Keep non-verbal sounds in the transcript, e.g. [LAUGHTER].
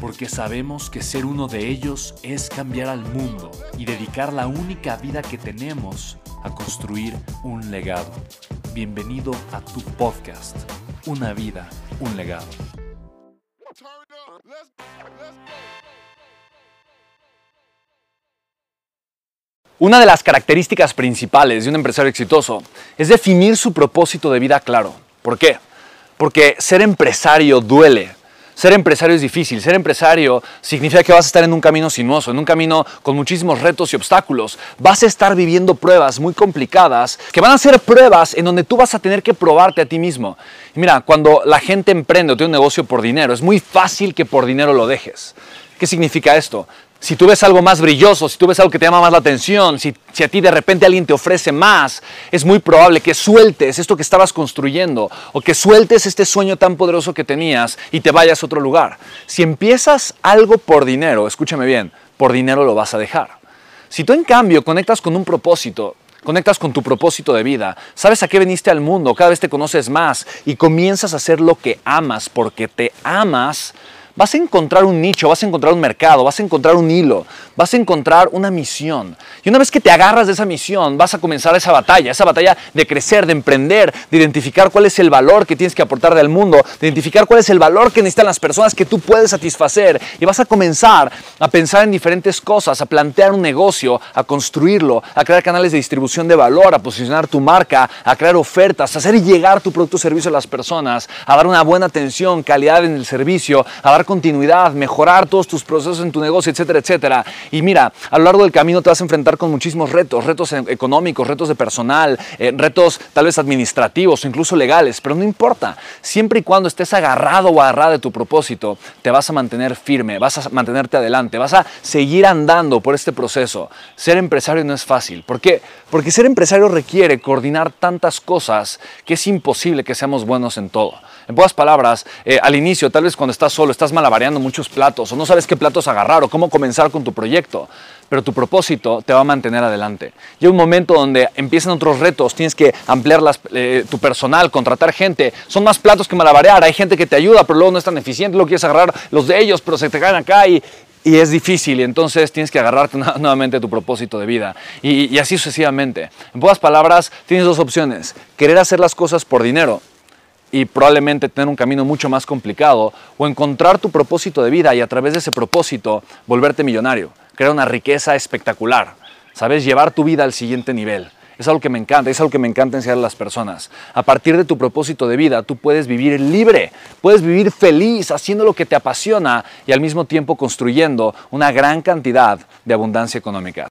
porque sabemos que ser uno de ellos es cambiar al mundo y dedicar la única vida que tenemos a construir un legado. Bienvenido a tu podcast, Una vida, un legado. Una de las características principales de un empresario exitoso es definir su propósito de vida claro. ¿Por qué? Porque ser empresario duele, ser empresario es difícil. Ser empresario significa que vas a estar en un camino sinuoso, en un camino con muchísimos retos y obstáculos. Vas a estar viviendo pruebas muy complicadas que van a ser pruebas en donde tú vas a tener que probarte a ti mismo. mira, cuando la gente emprende o tiene un negocio por dinero, es muy fácil que por dinero lo dejes. ¿Qué significa esto? Si tú ves algo más brilloso, si tú ves algo que te llama más la atención, si, a ti de repente alguien te ofrece más, es muy probable que sueltes esto que estabas construyendo o que sueltes este sueño tan poderoso que tenías y te vayas a otro lugar. Si empiezas algo por dinero, escúchame bien, por dinero lo vas a dejar. Si tú en cambio conectas con un propósito, conectas con tu propósito de vida, sabes a qué viniste al mundo, cada vez te conoces más y comienzas a hacer lo que amas porque te amas, vas a encontrar un nicho, vas a encontrar un mercado, vas a encontrar un hilo, vas a encontrar una misión. Y una vez que te agarras de esa misión, vas a comenzar esa batalla, esa batalla de crecer, de emprender, de identificar cuál es el valor que tienes que aportar al mundo, de identificar cuál es el valor que necesitan las personas que tú puedes satisfacer. Y vas a comenzar a pensar en diferentes cosas, a plantear un negocio, a construirlo, a crear canales de distribución de valor, a posicionar tu marca, a crear ofertas, a hacer llegar tu producto o servicio a las personas, a dar una buena atención, calidad en el servicio, a dar continuidad, mejorar todos tus procesos en tu negocio, etcétera, etcétera. Y mira, a lo largo del camino te vas a enfrentar con muchísimos retos, retos e-, económicos, retos de personal, eh, retos tal vez administrativos o incluso legales, pero no importa. Siempre y cuando estés agarrado o agarrada de tu propósito, te vas a mantener firme, vas a mantenerte adelante, vas a seguir andando por este proceso. Ser empresario no es fácil. ¿Por qué? Porque ser empresario requiere coordinar tantas cosas que es imposible que seamos buenos en todo. En pocas palabras, eh, al inicio, tal vez cuando estás solo, estás malabareando muchos platos o no sabes qué platos agarrar o cómo comenzar con tu proyecto, pero tu propósito te va a mantener adelante. Llega un momento donde empiezan otros retos, tienes que ampliar eh, tu personal, contratar gente. Son más platos que malabarear, hay gente que te ayuda, pero luego no es tan eficiente, luego quieres agarrar los de ellos, pero se te caen acá y, es difícil y entonces tienes que agarrarte [LAUGHS] nuevamente a tu propósito de vida y, y, así sucesivamente. En pocas palabras, tienes dos opciones, querer hacer las cosas por dinero y probablemente tener un camino mucho más complicado, o encontrar tu propósito de vida y a través de ese propósito volverte millonario, crear una riqueza espectacular, ¿sabes? Llevar tu vida al siguiente nivel. Es algo que me encanta, es algo que me encanta enseñar a las personas. A partir de tu propósito de vida, tú puedes vivir libre, puedes vivir feliz haciendo lo que te apasiona y al mismo tiempo construyendo una gran cantidad de abundancia económica.